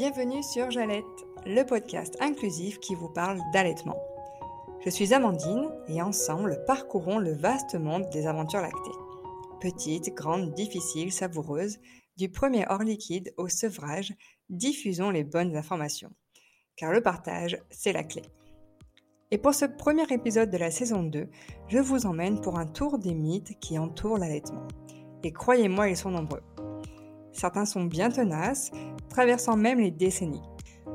Bienvenue sur Jalette, le podcast inclusif qui vous parle d'allaitement. Je suis Amandine et ensemble parcourons le vaste monde des aventures lactées. Petites, grandes, difficiles, savoureuses, du premier hors liquide au sevrage, diffusons les bonnes informations. Car le partage, c'est la clé. Et pour ce premier épisode de la saison 2, je vous emmène pour un tour des mythes qui entourent l'allaitement. Et croyez-moi, ils sont nombreux. Certains sont bien tenaces, traversant même les décennies.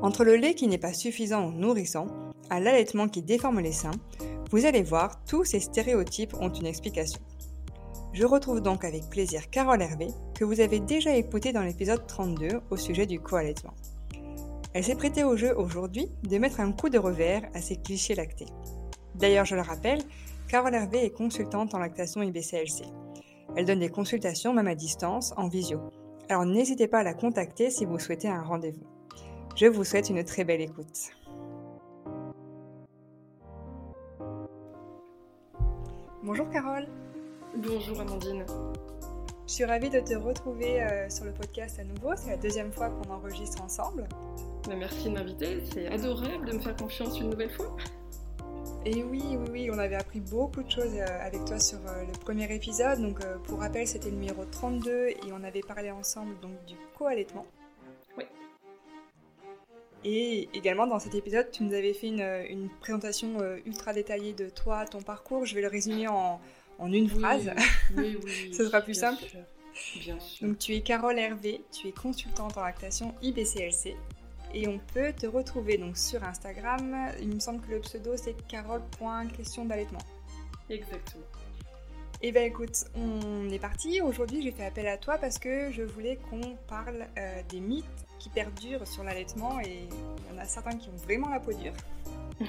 Entre le lait qui n'est pas suffisant ou nourrissant, à l'allaitement qui déforme les seins, vous allez voir, tous ces stéréotypes ont une explication. Je retrouve donc avec plaisir Carole Hervé, que vous avez déjà écouté dans l'épisode 32 au sujet du co-allaitement. Elle s'est prêtée au jeu aujourd'hui de mettre un coup de revers à ces clichés lactés. D'ailleurs, je le rappelle, Carole Hervé est consultante en lactation IBCLC. Elle donne des consultations même à distance, en visio. Alors n'hésitez pas à la contacter si vous souhaitez un rendez-vous. Je vous souhaite une très belle écoute. Bonjour Carole. Bonjour Amandine. Je suis ravie de te retrouver euh, sur le podcast à nouveau. C'est la deuxième fois qu'on enregistre ensemble. Merci de m'inviter. C'est adorable de me faire confiance une nouvelle fois. Et oui, oui, oui, on avait appris beaucoup de choses euh, avec toi sur euh, le premier épisode. Donc, pour rappel, c'était le numéro 32 et on avait parlé ensemble donc, du co-allaitement. Oui. Et également, dans cet épisode, tu nous avais fait une, présentation ultra détaillée de toi, ton parcours. Je vais le résumer en, en une phrase. Oui, oui, Ce sera plus simple. Bien sûr. Donc tu es Carole Hervé, tu es consultante en lactation IBCLC et on peut te retrouver donc sur Instagram. Il me semble que le pseudo c'est carole.question d'allaitement. Exactement. Et eh bien écoute, on est parti. Aujourd'hui j'ai fait appel à toi parce que je voulais qu'on parle euh, des mythes qui perdurent sur l'allaitement et il y en a certains qui ont vraiment la peau dure.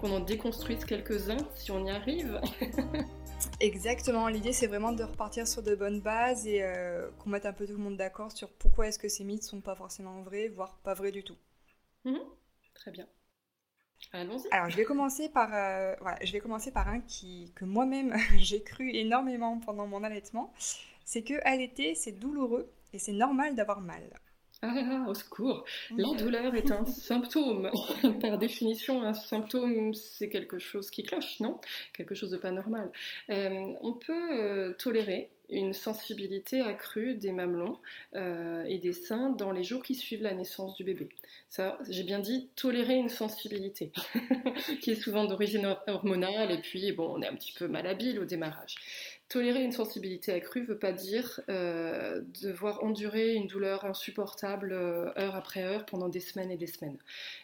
qu'on en déconstruise quelques-uns si on y arrive. Exactement, l'idée c'est vraiment de repartir sur de bonnes bases et euh, qu'on mette un peu tout le monde d'accord sur pourquoi est-ce que ces mythes sont pas forcément vrais, voire pas vrais du tout. Mhm. Très bien. Allons-y. Alors je vais commencer par, euh, je vais commencer par un qui, que moi-même j'ai cru énormément pendant mon allaitement. C'est que allaiter c'est douloureux et c'est normal d'avoir mal. Ah, au secours La douleur est un symptôme. Par définition, un symptôme, c'est quelque chose qui cloche, non? Quelque chose de pas normal. Euh, on peut euh, tolérer une sensibilité accrue des mamelons euh, et des seins dans les jours qui suivent la naissance du bébé. Ça, j'ai bien dit tolérer une sensibilité, qui est souvent d'origine hormonale, et puis bon, on est un petit peu malhabile au démarrage. Tolérer une sensibilité accrue ne veut pas dire euh, devoir endurer une douleur insupportable euh, heure après heure pendant des semaines et des semaines.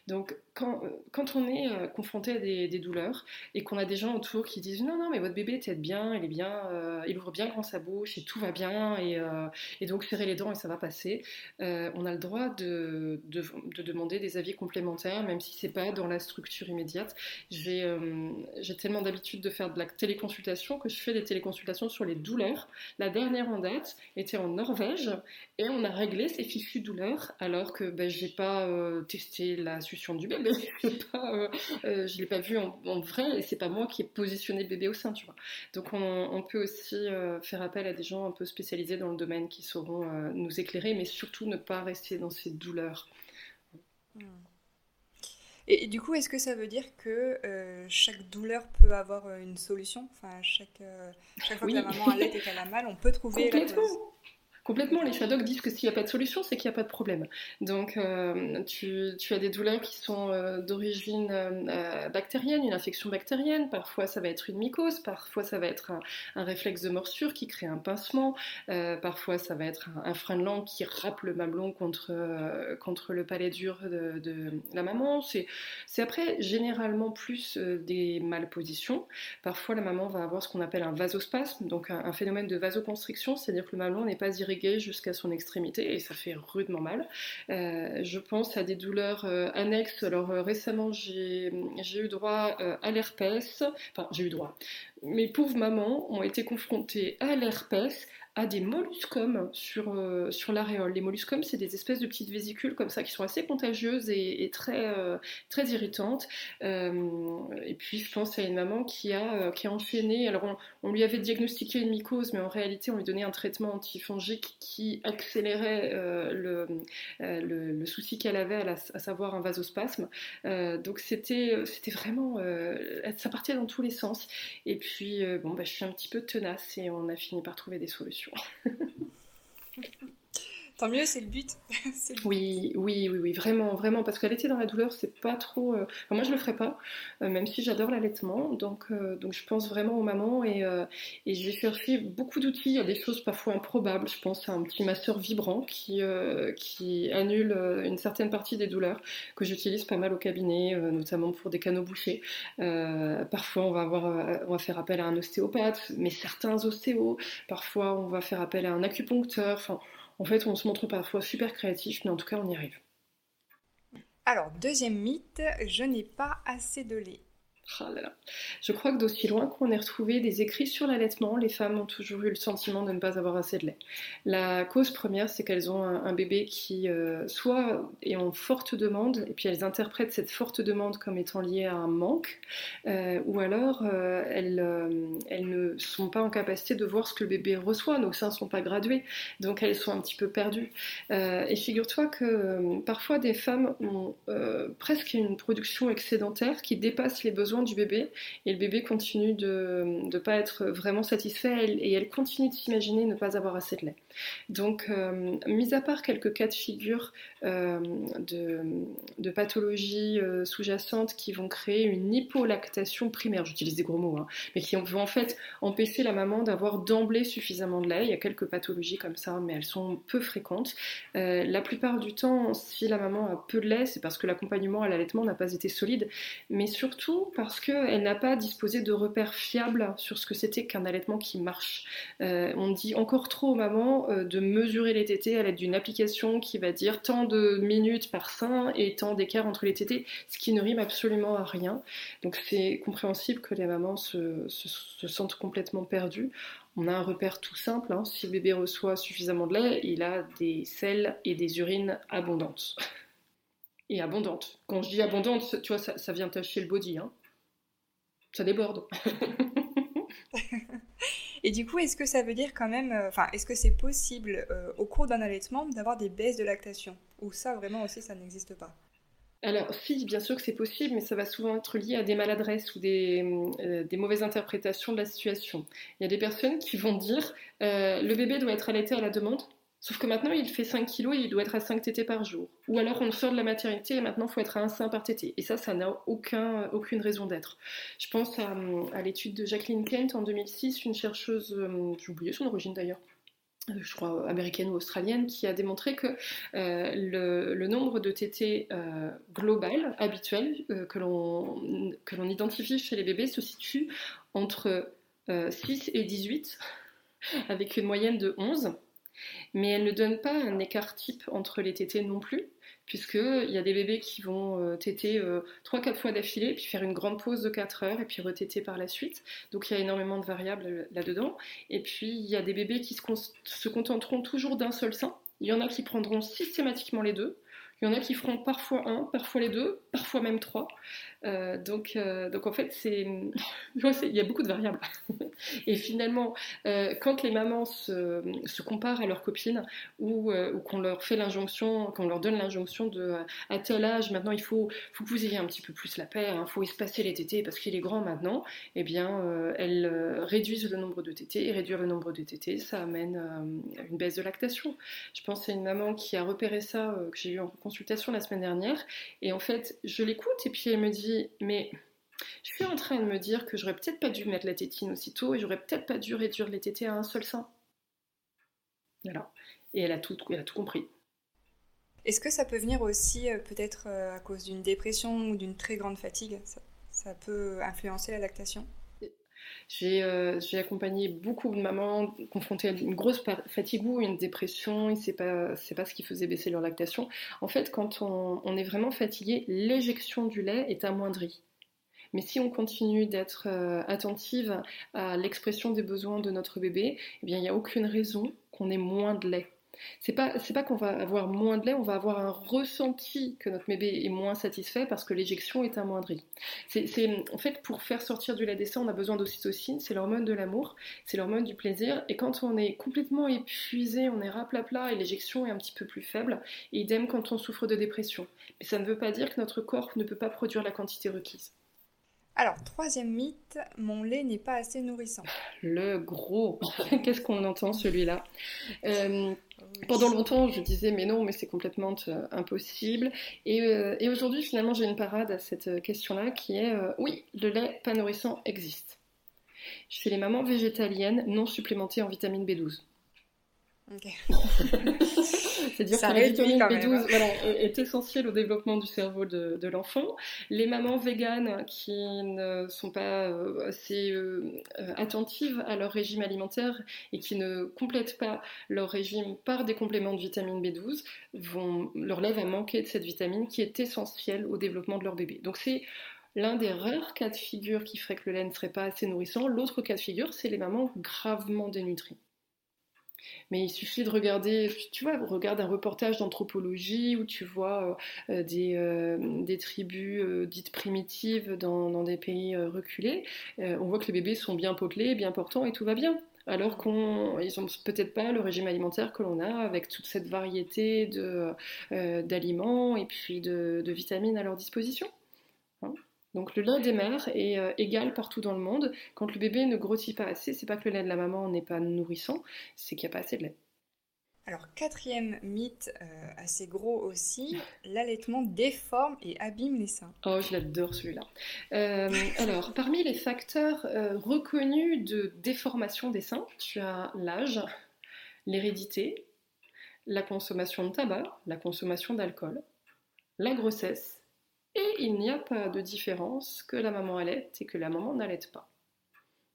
Donc quand, euh, on est confronté à des, douleurs et qu'on a des gens autour qui disent non, non, mais votre bébé t'aide bien, il est bien, il ouvre bien grand sa bouche et tout va bien et, donc serrer les dents et ça va passer, on a le droit de, de, de, demander des avis complémentaires, même si c'est pas dans la structure immédiate. J'ai tellement d'habitude de faire de la téléconsultation que je fais des téléconsultations sur les douleurs. La dernière en date était en Norvège et on a réglé ces fichues douleurs alors que ben, j'ai pas euh, testé la succion du bébé, je euh, euh, je l'ai pas vu en, vrai et c'est pas moi qui ai positionné le bébé au sein, tu vois. Donc on, peut aussi faire appel à des gens un peu spécialisés dans le domaine qui sauront nous éclairer, mais surtout ne pas rester dans ces douleurs. Hmm. Et, du coup, est-ce que ça veut dire que euh, chaque douleur peut avoir euh, une solution? Enfin, chaque, euh, chaque fois que la maman allait et qu'elle a mal, on peut trouver la Complètement, les shadows disent que s'il n'y a pas de solution, c'est qu'il n'y a pas de problème. Donc, euh, tu, as des douleurs qui sont euh, d'origine euh, bactérienne, une infection bactérienne. Parfois, ça va être une mycose. Parfois, ça va être un, réflexe de morsure qui crée un pincement. parfois, ça va être un, frein de langue qui râpe le mamelon contre, contre le palais dur de, la maman. C'est après généralement plus des malpositions. Parfois, la maman va avoir ce qu'on appelle un vasospasme, donc un, phénomène de vasoconstriction, c'est-à-dire que le mamelon n'est pas jusqu'à son extrémité et ça fait rudement mal. Euh, je pense à des douleurs euh, annexes. Alors euh, récemment, j'ai eu droit à l'herpès. Enfin, j'ai eu droit. Mes pauvres mamans ont été confrontées à l'herpès a des molluscums sur, euh, sur l'aréole. Les molluscums, c'est des espèces de petites vésicules comme ça qui sont assez contagieuses et, très, euh, très irritantes. et puis, je pense à une maman qui a, qui a enchaîné. Alors, on, lui avait diagnostiqué une mycose, mais en réalité, on lui donnait un traitement antifongique qui accélérait le, souci qu'elle avait, à, à, savoir un vasospasme. donc, c'était vraiment. ça partait dans tous les sens. Et puis, bon, bah, je suis un petit peu tenace et on a fini par trouver des solutions. unusual Tant mieux, c'est le but. Oui, oui, oui, oui, vraiment, vraiment, parce était dans la douleur, c'est pas trop. Euh, moi, je le ferais pas, euh, même si j'adore l'allaitement. Donc, euh, donc, je pense vraiment aux mamans et, vais chercher beaucoup d'outils. A des choses parfois improbables. Je pense à un petit masseur vibrant qui, qui annule une certaine partie des douleurs que j'utilise pas mal au cabinet, notamment pour des canaux bouchés. parfois, on va avoir, on va faire appel à un ostéopathe, mais certains ostéos. Parfois, on va faire appel à un acupuncteur. Enfin, en fait, on se montre parfois super créatif, mais en tout cas, on y arrive. Alors, deuxième mythe, je n'ai pas assez de lait. Oh Je crois que d'aussi loin qu'on ait retrouvé des écrits sur l'allaitement, les femmes ont toujours eu le sentiment de ne pas avoir assez de lait. La cause première, c'est qu'elles ont un, bébé qui euh, soit est en forte demande, et puis elles interprètent cette forte demande comme étant liée à un manque, euh, ou alors euh, elles, elles, ne sont pas en capacité de voir ce que le bébé reçoit, nos seins ne sont pas gradués, donc elles sont un petit peu perdues. et figure-toi que parfois des femmes ont presque une production excédentaire qui dépasse les besoins du bébé et le bébé continue de ne pas être vraiment satisfait et elle continue de s'imaginer ne pas avoir assez de lait. Donc, euh, mis à part quelques cas de figure euh, de, pathologies euh, sous-jacentes qui vont créer une hypolactation primaire, j'utilise des gros mots, hein, mais qui vont en fait empêcher la maman d'avoir d'emblée suffisamment de lait. Il y a quelques pathologies comme ça, mais elles sont peu fréquentes. la plupart du temps, si la maman a peu de lait, c'est parce que l'accompagnement à l'allaitement n'a pas été solide, mais surtout parce qu'elle n'a pas disposé de repères fiables sur ce que c'était qu'un allaitement qui marche. on dit encore trop aux mamans euh, de mesurer les tétés à l'aide d'une application qui va dire tant de minutes par sein et tant d'écart entre les tétés, ce qui ne rime absolument à rien. Donc c'est compréhensible que les mamans se, sentent complètement perdues. On a un repère tout simple, hein. si le bébé reçoit suffisamment de lait, il a des selles et des urines abondantes. Et abondantes. Quand je dis abondantes, tu vois, ça, vient tacher le body. Hein. Ça déborde. Et du coup, est-ce que ça veut dire quand même, euh, enfin, est-ce que c'est possible euh, au cours d'un allaitement d'avoir des baisses de lactation? Ou ça, vraiment aussi, ça n'existe pas? Alors si, bien sûr que c'est possible, mais ça va souvent être lié à des maladresses ou des, euh, des, mauvaises interprétations de la situation. Il y a des personnes qui vont dire le bébé doit être allaité à la demande, Sauf que maintenant, il fait 5 kilos et il doit être à 5 tétés par jour. Ou alors, on sort de la maternité et maintenant, il faut être à un sein par tété. Et ça, ça n'a aucun, aucune raison d'être. Je pense à, l'étude de Jacqueline Kent en 2006, une chercheuse, euh, j'ai oublié son origine d'ailleurs, euh, je crois américaine ou australienne, qui a démontré que euh, le, nombre de tétés global, habituel, que l'on identifie chez les bébés se situe entre 6 et 18, avec une moyenne de 11 mais elle ne donne pas un écart type entre les tétés non plus, puisqu'il y a des bébés qui vont euh, téter 3-4 euh, fois d'affilée, puis faire une grande pause de 4 heures, et puis retéter par la suite. Donc il y a énormément de variables là-dedans. Et puis il y a des bébés qui se contenteront toujours d'un seul sein. Il y en a qui prendront systématiquement les deux. Il y en a qui feront parfois un, parfois les deux, parfois même trois. Euh, donc, euh, donc en fait, il y a beaucoup de variables. et finalement, euh, quand les mamans se, comparent à leurs copines ou, qu'on leur fait l'injonction, qu'on leur donne l'injonction de à tel âge, maintenant il faut, faut que vous ayez un petit peu plus la paix, il hein, faut espacer les tétés parce qu'il est grand maintenant, eh bien, elles réduisent le nombre de tétés et réduire le nombre de tétés, ça amène à une baisse de lactation. Je pense à une maman qui a repéré ça, que j'ai eu en la semaine dernière, et en fait, je l'écoute et puis elle me dit mais je suis en train de me dire que j'aurais peut-être pas dû mettre la tétine aussitôt et j'aurais peut-être pas dû réduire les tétés à un seul sein. Voilà. Et elle a tout, elle a tout compris. Est-ce que ça peut venir aussi euh, peut-être euh, à cause d'une dépression ou d'une très grande fatigue? Ça, peut influencer la lactation? Euh, j'ai accompagné beaucoup de mamans confrontées à une grosse fatigue ou une dépression, c'est pas, pas ce qui faisait baisser leur lactation. En fait, quand on, est vraiment fatigué, l'éjection du lait est amoindrie. Mais si on continue d'être euh, attentive à l'expression des besoins de notre bébé, eh bien, il n'y a aucune raison qu'on ait moins de lait c'est pas c'est pas qu'on va avoir moins de lait, on va avoir un ressenti que notre bébé est moins satisfait parce que l'éjection est amoindrie. C'est en fait pour faire sortir du lait seins, on a besoin d'ocytocine, c'est l'hormone de l'amour, c'est l'hormone du plaisir. Et quand on est complètement épuisé, on est raplapla et l'éjection est un petit peu plus faible. Et idem quand on souffre de dépression. Mais ça ne veut pas dire que notre corps ne peut pas produire la quantité requise. Alors, troisième mythe, mon lait n'est pas assez nourrissant. Le gros. Qu'est-ce qu'on entend celui-là euh, Pendant longtemps, je disais mais non, mais c'est complètement euh, impossible. Euh, et, aujourd'hui, finalement, j'ai une parade à cette question-là qui est oui, le lait pas nourrissant existe. Chez les mamans végétaliennes non supplémentées en vitamine B12. C'est-à-dire que la vitamine B12 est, essentielle au développement du cerveau de, l'enfant. Les mamans véganes qui ne sont pas euh, assez euh, attentives à leur régime alimentaire et qui ne complètent pas leur régime par des compléments de vitamine B12 vont, leur lait va manquer de cette vitamine qui est essentielle au développement de leur bébé. Donc c'est l'un des rares cas de figure qui ferait que le lait ne serait pas assez nourrissant. L'autre cas de figure, c'est les mamans gravement dénutries. Mais il suffit de regarder, tu vois, regarde un reportage d'anthropologie où tu vois euh, euh, des, euh, des, tribus dites primitives dans, des pays reculés. on voit que les bébés sont bien potelés, bien portants et tout va bien. Alors qu'ils n'ont peut-être pas le régime alimentaire que l'on a avec toute cette variété d'aliments et puis de vitamines à leur disposition. Donc le lait des mères est euh, égal partout dans le monde. Quand le bébé ne grossit pas assez, c'est pas que le lait de la maman n'est pas nourrissant, c'est qu'il n'y a pas assez de lait. Alors quatrième mythe euh, assez gros aussi, l'allaitement déforme et abîme les seins. Oh, je l'adore celui-là. Euh, alors parmi les facteurs reconnus de déformation des seins, tu as l'âge, l'hérédité, la consommation de tabac, la consommation d'alcool, la grossesse et il n'y a pas de différence que la maman allait et que la maman n'allaite pas.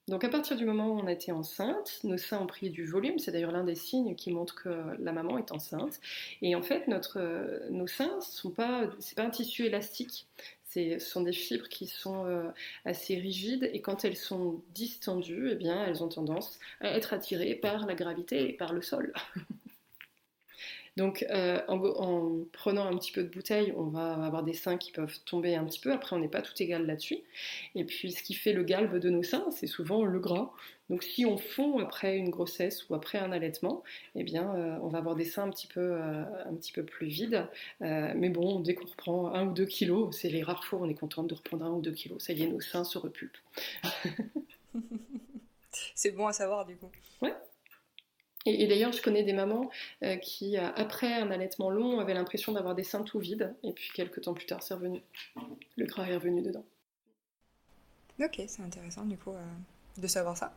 Donc à partir du moment où on a été enceinte, nos seins ont pris du volume, c'est d'ailleurs l'un des signes qui montre que la maman est enceinte. Et en fait, nos seins, ce pas, pas un tissu élastique, ce sont des fibres qui sont euh, assez rigides et quand elles sont distendues, eh bien, elles ont tendance à être attirées par la gravité et par le sol. Donc euh, en, prenant un petit peu de bouteille, on va avoir des seins qui peuvent tomber un petit peu. Après, on n'est pas tout égal là-dessus. Et puis, ce qui fait le galbe de nos seins, c'est souvent le gras. Donc, si on fond après une grossesse ou après un allaitement, eh bien, euh, on va avoir des seins un petit peu, euh, un petit peu plus vides. mais bon, dès qu'on reprend un ou deux kilos, c'est les rares fois où on est content de reprendre un ou deux kilos. Ça y est, nos seins se repulpent. c'est bon à savoir du coup. Ouais. Et, d'ailleurs, je connais des mamans euh, qui, euh, après un allaitement long, avaient l'impression d'avoir des seins tout vides, et puis quelques temps plus tard, c'est revenu. Le gras est revenu dedans. Ok, c'est intéressant du coup euh, de savoir ça.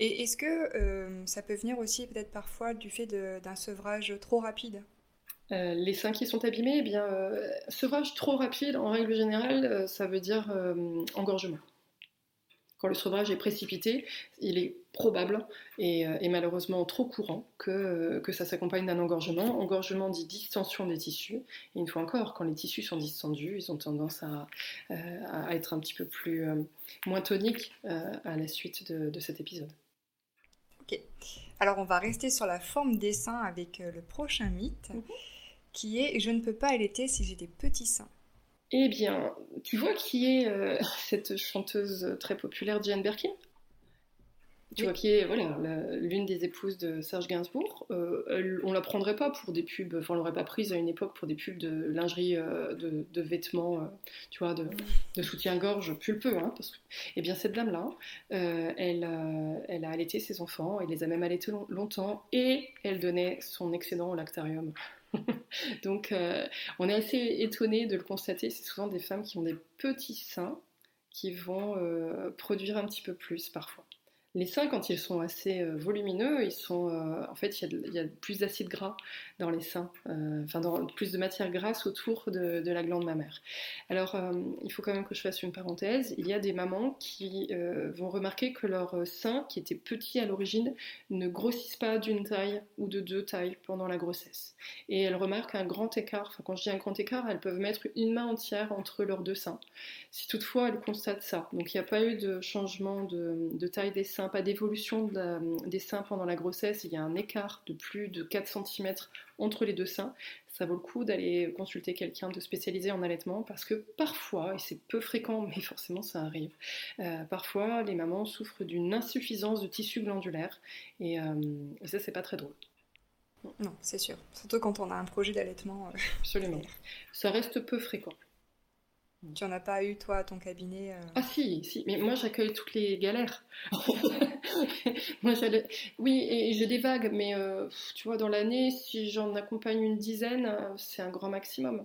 Et est-ce que ça peut venir aussi peut-être parfois du fait d'un sevrage trop rapide? Les seins qui sont abîmés, eh bien, sevrage trop rapide, en règle générale, ça veut dire engorgement quand le sevrage est précipité, il est probable et, euh, malheureusement trop courant que, euh, que ça s'accompagne d'un engorgement. Engorgement dit distension des tissus. Et une fois encore, quand les tissus sont distendus, ils ont tendance à, euh, à être un petit peu plus moins toniques à la suite de, cet épisode. Ok. Alors on va rester sur la forme des seins avec le prochain mythe, mhm. qui est je ne peux pas allaiter si j'ai des petits seins. Eh bien, tu vois qui est euh, cette chanteuse très populaire Diane Birkin? Tu vois, qui est voilà, l'une des épouses de Serge Gainsbourg. Euh, on la prendrait pas pour des pubs, enfin, on l'aurait pas prise à une époque pour des pubs de lingerie, euh, de, vêtements, euh, tu vois, de, de soutien-gorge pulpeux. Hein, parce que, eh bien, cette dame-là, elle, elle a allaité ses enfants, elle les a même allaités longtemps, et elle donnait son excédent au lactarium. Donc, on est assez étonné de le constater. C'est souvent des femmes qui ont des petits seins qui vont produire un petit peu plus parfois. Les seins, quand ils sont assez euh, volumineux, ils sont, euh, en fait, il y, a plus d'acide gras dans les seins, euh, enfin, plus de matière grasse autour de, la glande mammaire. Alors, il faut quand même que je fasse une parenthèse. Il y a des mamans qui vont remarquer que leurs seins, qui étaient petits à l'origine, ne grossissent pas d'une taille ou de deux tailles pendant la grossesse. Et elles remarquent un grand écart. Quand je dis un grand écart, elles peuvent mettre une main entière entre leurs deux seins. Si toutefois elles constatent ça, donc il n'y a pas eu de changement de taille des seins pas d'évolution des seins pendant la grossesse, il y a un écart de plus de 4 cm entre les deux seins, ça vaut le coup d'aller consulter quelqu'un de spécialisé en allaitement parce que parfois, et c'est peu fréquent, mais forcément ça arrive, euh, parfois les mamans souffrent d'une insuffisance de tissu glandulaire et, euh, et ça, c'est pas très drôle. Non, c'est sûr. Surtout quand on a un projet d'allaitement. Euh, Absolument. Ça reste peu fréquent. Tu n'en as pas eu, toi, à ton cabinet euh Ah si, si, mais moi j'accueille toutes les galères. moi, oui, et j'ai des vagues, mais euh, tu vois, dans l'année, si j'en accompagne une dizaine, euh, c'est un grand maximum.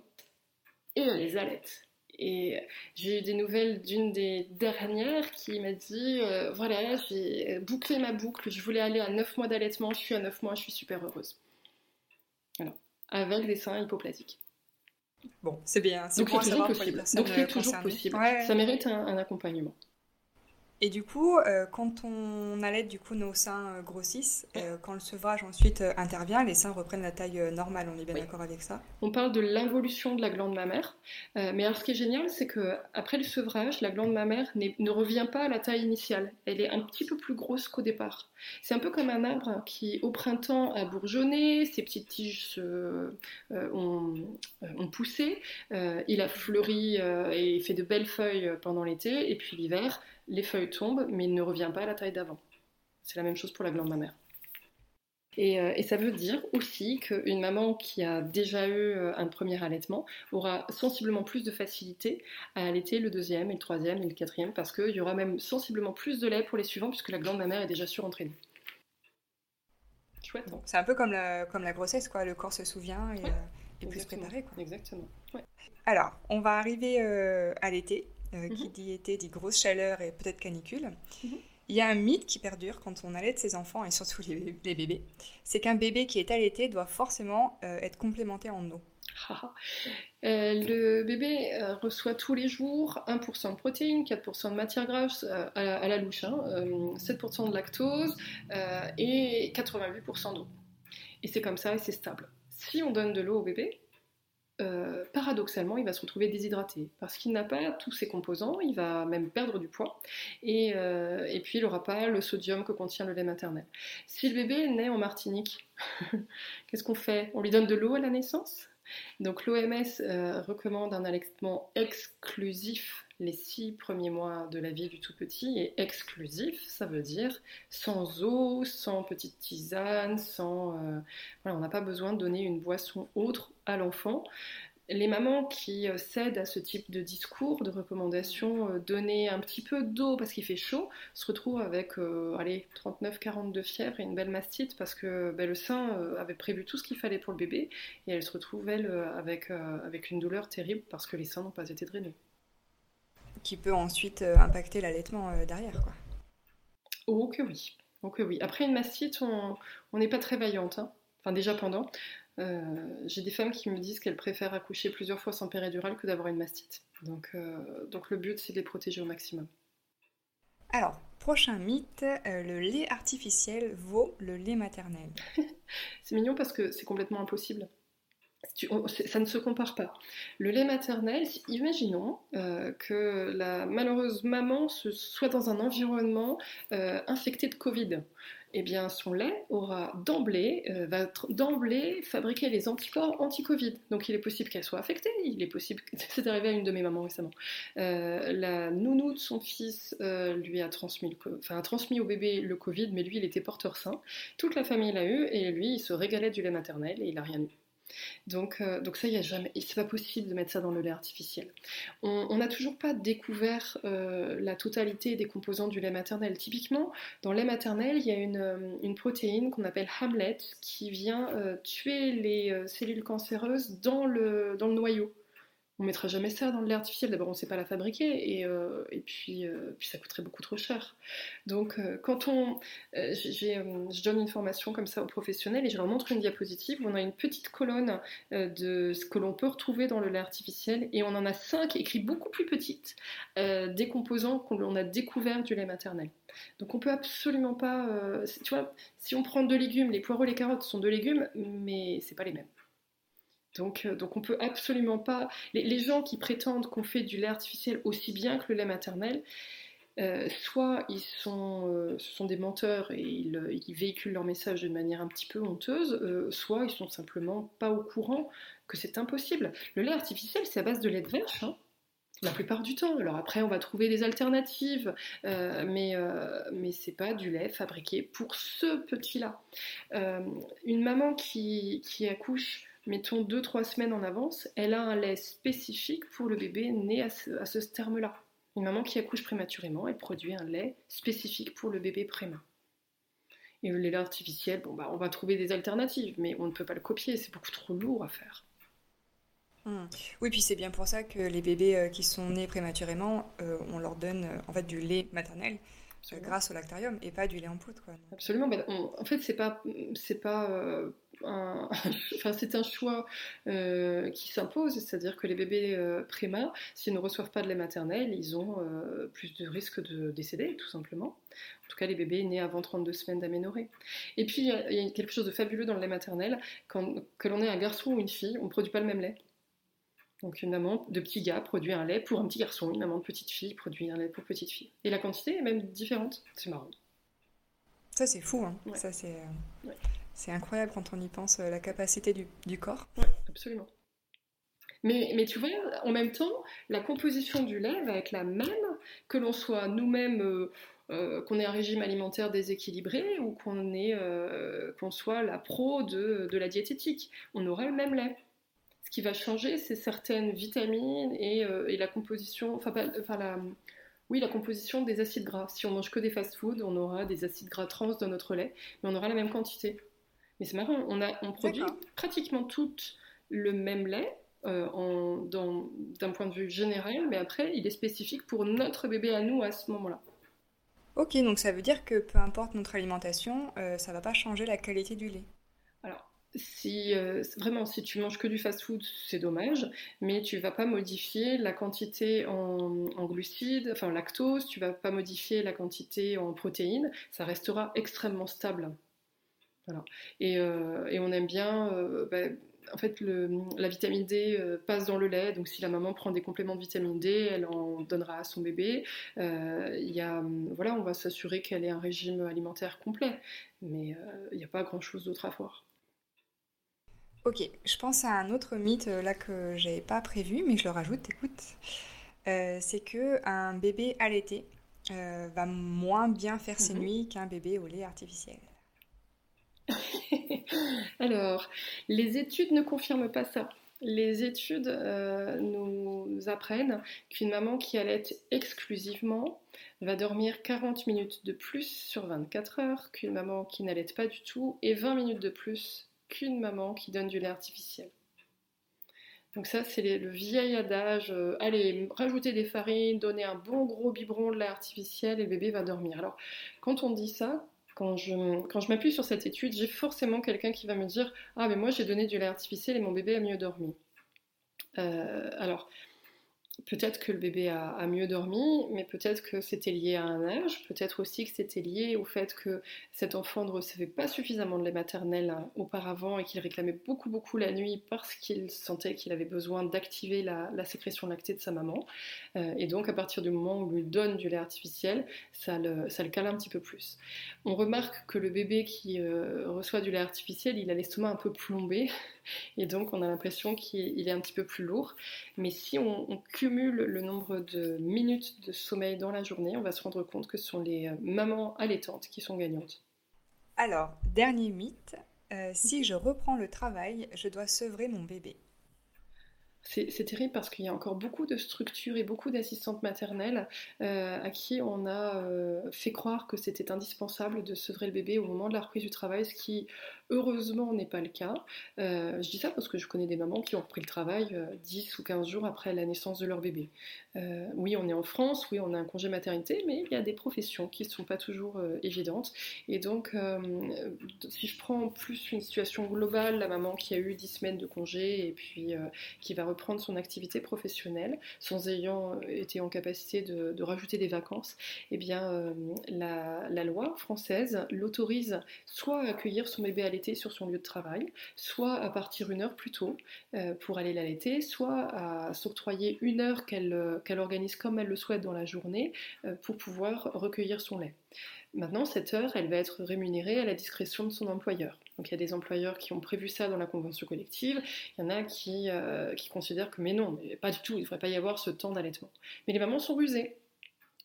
Et les allaites. Et j'ai eu des nouvelles d'une des dernières qui m'a dit voilà, j'ai bouclé ma boucle, je voulais aller à 9 mois d'allaitement, je suis à 9 mois, je suis super heureuse. Voilà. Avec des seins hypoplasiques. Bon, c'est bien. Donc c'est toujours possible. Donc c'est toujours possible. Ça mérite un accompagnement. Et du coup, euh, quand on allait, du coup, nos seins euh, grossissent, euh, quand le sevrage ensuite intervient, les seins reprennent la taille normale. On est bien d'accord avec ça? On parle de l'involution de la glande mammaire. mais alors, ce qui est génial, c'est que après le sevrage, la glande mammaire ne revient pas à la taille initiale. Elle est un petit peu plus grosse qu'au départ. C'est un peu comme un arbre qui, au printemps, a bourgeonné, ses petites tiges ont, ont, poussé, il a fleuri et fait de belles feuilles pendant l'été, et puis l'hiver, les feuilles tombent, mais il ne revient pas à la taille d'avant. C'est la même chose pour la glande mammaire. Et, euh, et, ça veut dire aussi qu'une maman qui a déjà eu euh, un premier allaitement aura sensiblement plus de facilité à allaiter le deuxième et le troisième et le quatrième parce qu'il y aura même sensiblement plus de lait pour les suivants puisque la glande mammaire est déjà surentraînée. Chouette. Hein. C'est un peu comme la, comme la grossesse, quoi. Le corps se souvient et, est plus préparé. Quoi. Exactement. Alors, on va arriver euh, à l'été. Euh, qui mhm. dit été dit grosse chaleur et peut-être canicule. Mhm. Il y a un mythe qui perdure quand on allaite ses enfants et surtout les, bébés, c'est qu'un bébé qui est allaité doit forcément euh, être complémenté en eau. Euh, le bébé reçoit tous les jours 1% de protéines, 4% de matière grasse à, la louche, 7% hein, de lactose et 88% d'eau. Et c'est comme ça et c'est stable. Si on donne de l'eau au bébé, euh, paradoxalement, il va se retrouver déshydraté. Parce qu'il n'a pas tous ses composants, il va même perdre du poids. Et, euh, puis il n'aura pas le sodium que contient le lait maternel. Si le bébé naît en Martinique, qu'est-ce qu'on fait? On lui donne de l'eau à la naissance? Donc l'OMS euh, recommande un allaitement exclusif les six premiers mois de la vie du tout petit et exclusif, ça veut dire sans eau, sans petite tisane, sans voilà, on n'a pas besoin de donner une boisson autre à l'enfant. Les mamans qui euh, cèdent à ce type de discours, de recommandations, euh, donner un petit peu d'eau parce qu'il fait chaud, se retrouvent avec euh, allez, 39-42 fièvre et une belle mastite parce que ben, le sein avait prévu tout ce qu'il fallait pour le bébé et elle se retrouve, elle, avec, avec une douleur terrible parce que les seins n'ont pas été drainés. Qui peut ensuite impacter l'allaitement derrière, quoi. Oh que oui. Oh que oui. Après une mastite, on n'est pas très vaillante. Hein. Enfin déjà pendant. Euh, j'ai des femmes qui me disent qu'elles préfèrent accoucher plusieurs fois sans péridurale que d'avoir une mastite. Donc, euh, donc le but, c'est de les protéger au maximum. Alors, prochain mythe, euh, le lait artificiel vaut le lait maternel. c'est mignon parce que c'est complètement impossible. Ça ne se compare pas. Le lait maternel, imaginons que la malheureuse maman soit dans un environnement infecté de Covid eh bien, son lait aura d'emblée, euh, va d'emblée fabriquer les anticorps anti-Covid. Donc, il est possible qu'elle soit affectée. Il est possible, c'est arrivé à une de mes mamans récemment. Euh, la nounou de son fils euh, lui a transmis, enfin, a transmis au bébé le Covid, mais lui, il était porteur sain. Toute la famille l'a eu et lui, il se régalait du lait maternel et il n'a rien eu. Donc, euh, donc ça, il a jamais, c'est pas possible de mettre ça dans le lait artificiel. On n'a toujours pas découvert euh, la totalité des composants du lait maternel. Typiquement, dans le lait maternel, il y a une, euh, protéine qu'on appelle Hamlet qui vient tuer les cellules cancéreuses dans le noyau. On mettra jamais ça dans le lait artificiel. D'abord, on ne sait pas la fabriquer et, euh, et puis, euh, puis ça coûterait beaucoup trop cher. Donc, euh, quand on, je donne une formation comme ça aux professionnels et je leur montre une diapositive où on a une petite colonne de ce que l'on peut retrouver dans le lait artificiel et on en a cinq écrits beaucoup plus petites des composants qu'on a découverts du lait maternel. Donc, on peut absolument pas, tu vois, si on prend deux légumes, les poireaux, les carottes sont deux légumes, mais c'est pas les mêmes. Donc, euh, donc on peut absolument pas. Les, gens qui prétendent qu'on fait du lait artificiel aussi bien que le lait maternel, euh, soit ils sont, euh, ce sont des menteurs et ils, véhiculent leur message d'une manière un petit peu honteuse, soit ils sont simplement pas au courant que c'est impossible. Le lait artificiel, c'est à base de lait de vache. Hein, la plupart du temps. Alors après, on va trouver des alternatives, mais, mais c'est pas du lait fabriqué pour ce petit-là. une maman qui, qui accouche mettons 2-3 semaines en avance, elle a un lait spécifique pour le bébé né à ce, à terme-là. Une maman qui accouche prématurément, elle produit un lait spécifique pour le bébé prémat. Et le lait artificiel, bon, bah, on va trouver des alternatives, mais on ne peut pas le copier, c'est beaucoup trop lourd à faire. Hmm. Oui, puis c'est bien pour ça que les bébés euh, qui sont nés prématurément, euh, on leur donne euh, en fait du lait maternel grâce au lactarium et pas du lait en poudre. Absolument. Bah, en fait, c'est pas, c'est pas un, enfin, c'est un choix euh, qui s'impose, c'est-à-dire que les bébés euh, préma, s'ils ne reçoivent pas de lait maternel, ils ont euh, plus de risques de décéder, tout simplement. En tout cas, les bébés nés avant 32 semaines d'aménorrhée. Et puis, il y, a quelque chose de fabuleux dans le lait maternel. Quand, que l'on ait un garçon ou une fille, on ne produit pas le même lait. Donc une maman de petit gars produit un lait pour un petit garçon, une maman de petite fille produit un lait pour petite fille. Et la quantité est même différente. C'est marrant. Ça c'est fou, hein. Ça c'est. C'est incroyable quand on y pense, euh, la capacité du, corps. Oui, absolument. Mais, tu vois, en même temps, la composition du lait va être la même que l'on soit nous-mêmes, euh, euh, qu'on ait un régime alimentaire déséquilibré ou qu'on soit la pro de, la diététique. On aura le même lait. Ce qui va changer, c'est certaines vitamines et, la composition, enfin, la composition des acides gras. Si on mange que des fast-foods, on aura des acides gras trans dans notre lait, mais on aura la même quantité. Mais c'est marrant, on, a, on produit pratiquement tout le même lait euh, d'un point de vue général, mais après, il est spécifique pour notre bébé à nous à ce moment-là. Ok, donc ça veut dire que peu importe notre alimentation, euh, ça va pas changer la qualité du lait. Alors, si euh, vraiment si tu manges que du fast-food, c'est dommage, mais tu vas pas modifier la quantité en, en, glucides, enfin en lactose, tu vas pas modifier la quantité en protéines, ça restera extrêmement stable. Voilà. Et, euh, et, on aime bien, euh, bah, en fait, le, la vitamine D euh, passe dans le lait, donc si la maman prend des compléments de vitamine D, elle en donnera à son bébé. Il y a, voilà, on va s'assurer qu'elle ait un régime alimentaire complet, mais il n'y a pas grand-chose d'autre à voir. Ok, je pense à un autre mythe là que j'avais pas prévu, mais je le rajoute, écoute. c'est que un bébé allaité va moins bien faire ses mhm. nuits qu'un bébé au lait artificiel. Alors, les études ne confirment pas ça. Les études euh, nous apprennent qu'une maman qui allait exclusivement va dormir 40 minutes de plus sur 24 heures qu'une maman qui n'allait pas du tout et 20 minutes de plus qu'une maman qui donne du lait artificiel. Donc ça, c'est le vieil adage, euh, allez, rajouter des farines, donner un bon gros biberon de lait artificiel et le bébé va dormir. Alors, quand on dit ça, quand je, quand je m'appuie sur cette étude, j'ai forcément quelqu'un qui va me dire Ah, mais moi j'ai donné du lait artificiel et mon bébé a mieux dormi. Euh, alors, Peut-être que le bébé a, mieux dormi, mais peut-être que c'était lié à un âge, peut-être aussi que c'était lié au fait que cet enfant ne recevait pas suffisamment de lait maternel hein, auparavant et qu'il réclamait beaucoup beaucoup la nuit parce qu'il sentait qu'il avait besoin d'activer la, sécrétion lactée de sa maman. Euh, et donc à partir du moment où on lui donne du lait artificiel, ça le, ça le cale un petit peu plus. On remarque que le bébé qui euh, reçoit du lait artificiel, il a l'estomac un peu plombé et donc on a l'impression qu'il est un petit peu plus lourd. Mais si on, on cumule le nombre de minutes de sommeil dans la journée, on va se rendre compte que ce sont les euh, mamans allaitantes qui sont gagnantes. Alors, dernier mythe, euh, si je reprends le travail, je dois sevrer mon bébé. C'est terrible parce qu'il y a encore beaucoup de structures et beaucoup d'assistantes maternelles euh, à qui on a fait croire que c'était indispensable de sevrer le bébé au moment de la reprise du travail, ce qui heureusement n'est pas le cas. Euh, je dis ça parce que je connais des mamans qui ont repris le travail 10 ou 15 jours après la naissance de leur bébé. oui, on est en France, oui, on a un congé maternité, mais il y a des professions qui ne sont pas toujours évidentes. Et donc, si je prends plus une situation globale, la maman qui a eu 10 semaines de congé et puis qui va reprendre son activité professionnelle sans ayant été en capacité de, rajouter des vacances, eh bien, la, la loi française l'autorise soit à accueillir son bébé sur son lieu de travail, soit à partir une heure plus tôt euh, pour aller l'allaiter, soit à s'octroyer une heure qu'elle qu'elle organise comme elle le souhaite dans la journée euh, pour pouvoir recueillir son lait. Maintenant, cette heure, elle va être rémunérée à la discrétion de son employeur. Donc il y a des employeurs qui ont prévu ça dans la convention collective, il y en a qui, euh, qui considèrent que mais non, pas du tout, il ne devrait pas y avoir ce temps d'allaitement. Mais les mamans sont rusées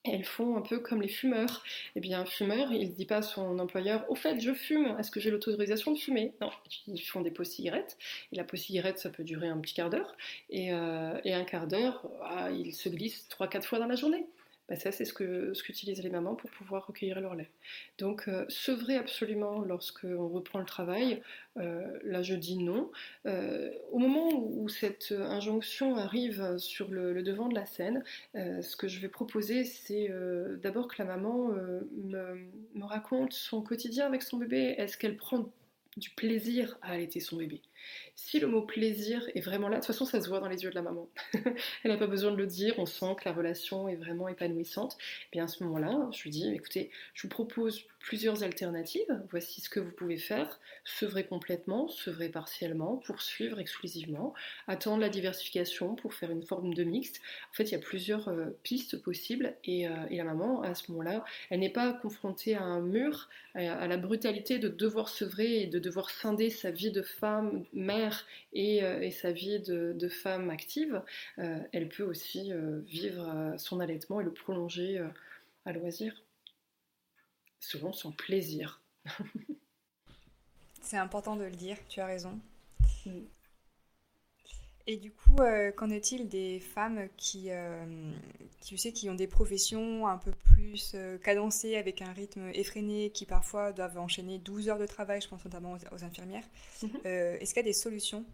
elles font un peu comme les fumeurs. Eh bien, un fumeur, il ne dit pas à son employeur Au fait, je fume, est-ce que j'ai l'autorisation de fumer? Non, ils font des pots cigarettes. Et la pause cigarette, ça peut durer un petit quart d'heure. Et, euh, un quart d'heure, ah, ils se glissent 3-4 fois dans la journée. Bah, ça c'est ce qu'utilisent les mamans pour pouvoir recueillir leur lait. Donc euh, sevrer absolument lorsqu'on reprend le travail, euh, là je dis non. Euh, au moment où cette injonction arrive sur le, devant de la scène, ce que je vais proposer c'est d'abord que la maman me, me raconte son quotidien avec son bébé. Est-ce qu'elle prend du plaisir à allaiter son bébé? Si le mot plaisir est vraiment là, de toute façon ça se voit dans les yeux de la maman. Elle n'a pas besoin de le dire, on sent que la relation est vraiment épanouissante. Et eh bien à ce moment-là, je lui dis, écoutez, je vous propose plusieurs alternatives. Voici ce que vous pouvez faire. Sevrer complètement, sevrer partiellement, poursuivre exclusivement, attendre la diversification pour faire une forme de mixte. En fait, il y a plusieurs euh, pistes possibles et, euh, et, la maman, à ce moment-là, elle n'est pas confrontée à un mur, à, la brutalité de devoir sevrer et de devoir scinder sa vie de femme, mère et, euh, et sa vie de, femme active, euh, elle peut aussi euh, vivre son allaitement et le prolonger à loisir, selon son plaisir. C'est important de le dire, tu as raison. Et du coup, euh, qu'en est-il des femmes qui, euh, tu sais, qui ont des professions un peu plus euh, cadencées, avec un rythme effréné, qui parfois doivent enchaîner 12 heures de travail, je pense notamment aux, infirmières? Mhm. Est-ce qu'il y a des solutions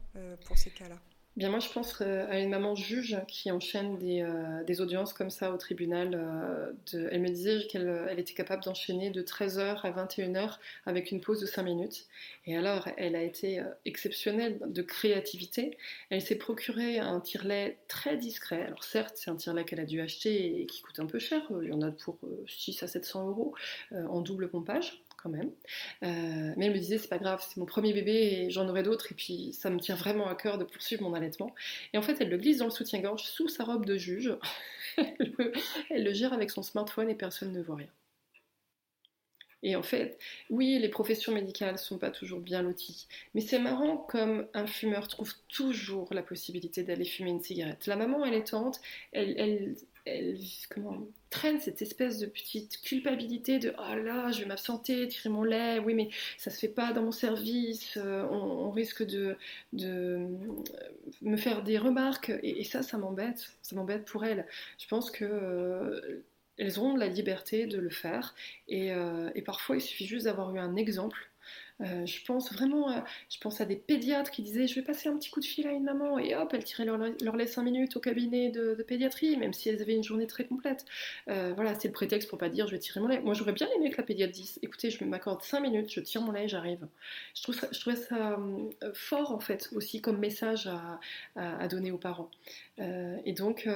pour ces cas-là? Bien, moi, je pense euh, à une maman juge qui enchaîne des, euh, audiences comme ça au tribunal. Euh. Elle me disait qu'elle elle était capable d'enchaîner de 13h à 21h avec une pause de 5 minutes. Et alors, elle a été exceptionnelle de créativité. Elle s'est procuré un tire-lait très discret. Alors, certes, c'est un tire-lait qu'elle a dû acheter et qui coûte un peu cher. Il y en a pour 6 à 700 euros en double pompage même. Euh, mais elle me disait, c'est pas grave, c'est mon premier bébé et j'en aurai d'autres, et puis ça me tient vraiment à cœur de poursuivre mon allaitement. Et en fait, elle le glisse dans le soutien-gorge sous sa robe de juge. elle, le, gère avec son smartphone et personne ne voit rien. Et en fait, oui, les professions médicales sont pas toujours bien loties, mais c'est marrant comme un fumeur trouve toujours la possibilité d'aller fumer une cigarette. La maman allaitante, elle, elle, elle comment, traîne cette espèce de petite culpabilité de oh là, je vais m'absenter, tirer mon lait, oui, mais ça se fait pas dans mon service, euh, on, risque de, euh, me faire des remarques, et, ça, ça m'embête, ça m'embête pour elle. Je pense que. Euh, elles ont la liberté de le faire et, et parfois il suffit juste d'avoir eu un exemple euh, je pense vraiment, à, je pense à des pédiatres qui disaient je vais passer un petit coup de fil à une maman et hop, elles tiraient leur, lait 5 minutes au cabinet de, pédiatrie, même si elles avaient une journée très complète. Euh, voilà, c'est le prétexte pour pas dire je vais tirer mon lait. Moi j'aurais bien aimé que la pédiatre dise écoutez, je m'accorde 5 minutes, je tire mon lait, j'arrive. Je, trouve ça, trouvais ça euh, fort en fait aussi comme message à, donner aux parents. et donc,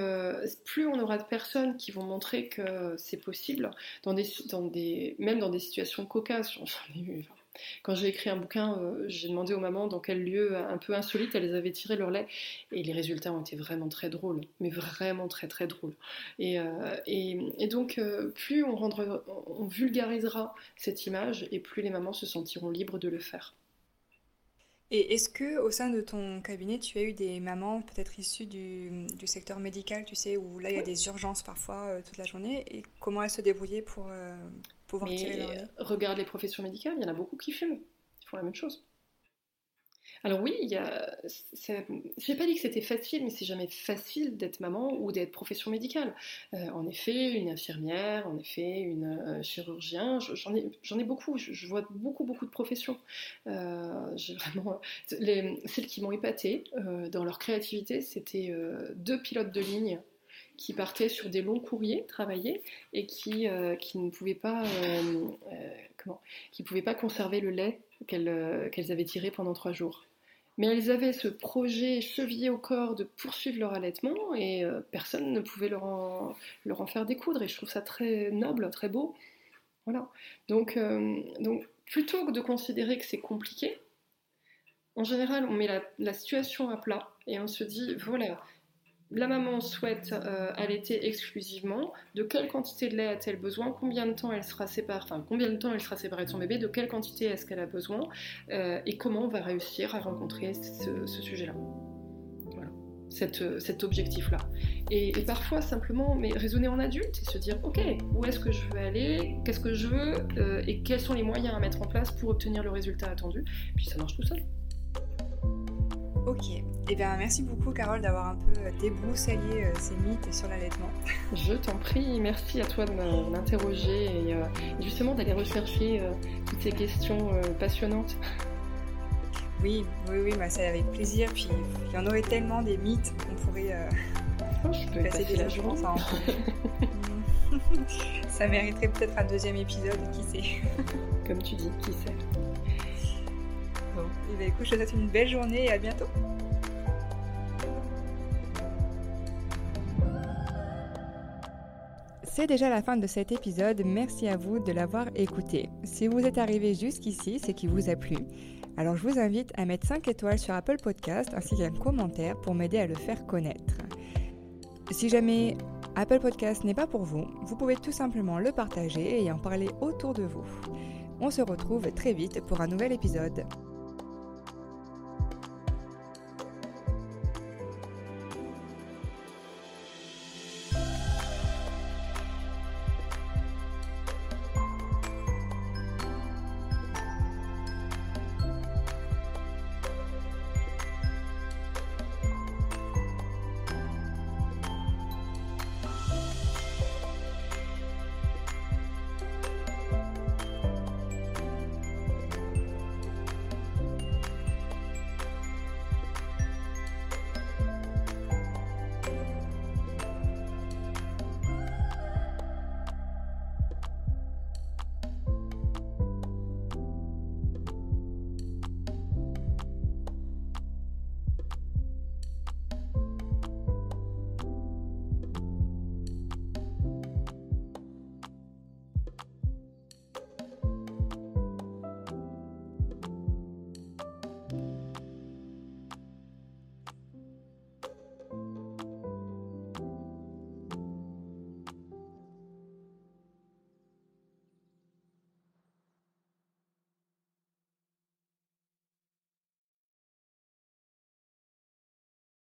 plus on aura de personnes qui vont montrer que c'est possible, même dans des situations cocasses, j'en ai eu quand j'ai écrit un bouquin, euh, j'ai demandé aux mamans dans quel lieu un peu insolite elles avaient tiré leur lait. Et les résultats ont été vraiment très drôles, mais vraiment très très drôles. Et, euh, donc, euh, plus on, on vulgarisera cette image, et plus les mamans se sentiront libres de le faire. Et est-ce que au sein de ton cabinet, tu as eu des mamans peut-être issues du, secteur médical, tu sais, où là il y a des urgences parfois toute la journée, et comment elles se débrouillaient pour, mais regarde les professions médicales, il y en a beaucoup qui fument. Ils font la même chose. alors oui, il y a, j'ai pas dit que c'était facile, mais c'est jamais facile d'être maman ou d'être profession médicale. Euh, en effet, une infirmière, en effet, une euh, chirurgien, j'en ai, j'en ai beaucoup. Je, vois beaucoup, beaucoup de professions. Euh, j'ai vraiment les, celles qui m'ont épatée dans leur créativité, c'était deux pilotes de ligne qui partaient sur des longs courriers travailler et qui, qui ne pouvaient pas comment, qui pouvaient pas conserver le lait qu'elles, avaient tiré pendant trois jours. Mais elles avaient ce projet chevillé au corps de poursuivre leur allaitement et euh, personne ne pouvait leur en, leur en, faire découdre. Et je trouve ça très noble, très beau. Voilà. Donc, euh, donc plutôt que de considérer que c'est compliqué, en général, on met la situation à plat et on se dit voilà, la maman souhaite euh, allaiter exclusivement, de quelle quantité de lait a-t-elle besoin, combien de temps elle sera séparée, combien de temps elle sera séparée de son bébé, de quelle quantité est-ce qu'elle a besoin, euh, et comment on va réussir à rencontrer ce, sujet-là? Voilà, cet objectif-là. Et, parfois simplement, mais raisonner en adulte et se dire, ok, où est-ce que je veux aller, qu'est-ce que je veux, euh, et quels sont les moyens à mettre en place pour obtenir le résultat attendu, puis ça marche tout seul. Ok, et eh bien merci beaucoup Carole d'avoir un peu débroussaillé euh, ces mythes sur l'allaitement. Je t'en prie, merci à toi de m'interroger et euh, justement d'aller rechercher euh, toutes ces questions passionnantes. Oui, oui, oui, bah, c'est avec plaisir. Puis il y en aurait tellement des mythes qu'on pourrait oh, je peux passer, des jours ensemble. Ça mériterait peut-être un deuxième épisode, qui sait. Comme tu dis, qui sait. Et eh ben, je te souhaite une belle journée et à bientôt. C'est déjà la fin de cet épisode, merci à vous de l'avoir écouté. Si vous êtes arrivé jusqu'ici, c'est qu'il vous a plu. Alors je vous invite à mettre 5 étoiles sur Apple Podcast ainsi qu'un commentaire pour m'aider à le faire connaître. Si jamais Apple Podcast n'est pas pour vous, vous pouvez tout simplement le partager et en parler autour de vous. On se retrouve très vite pour un nouvel épisode.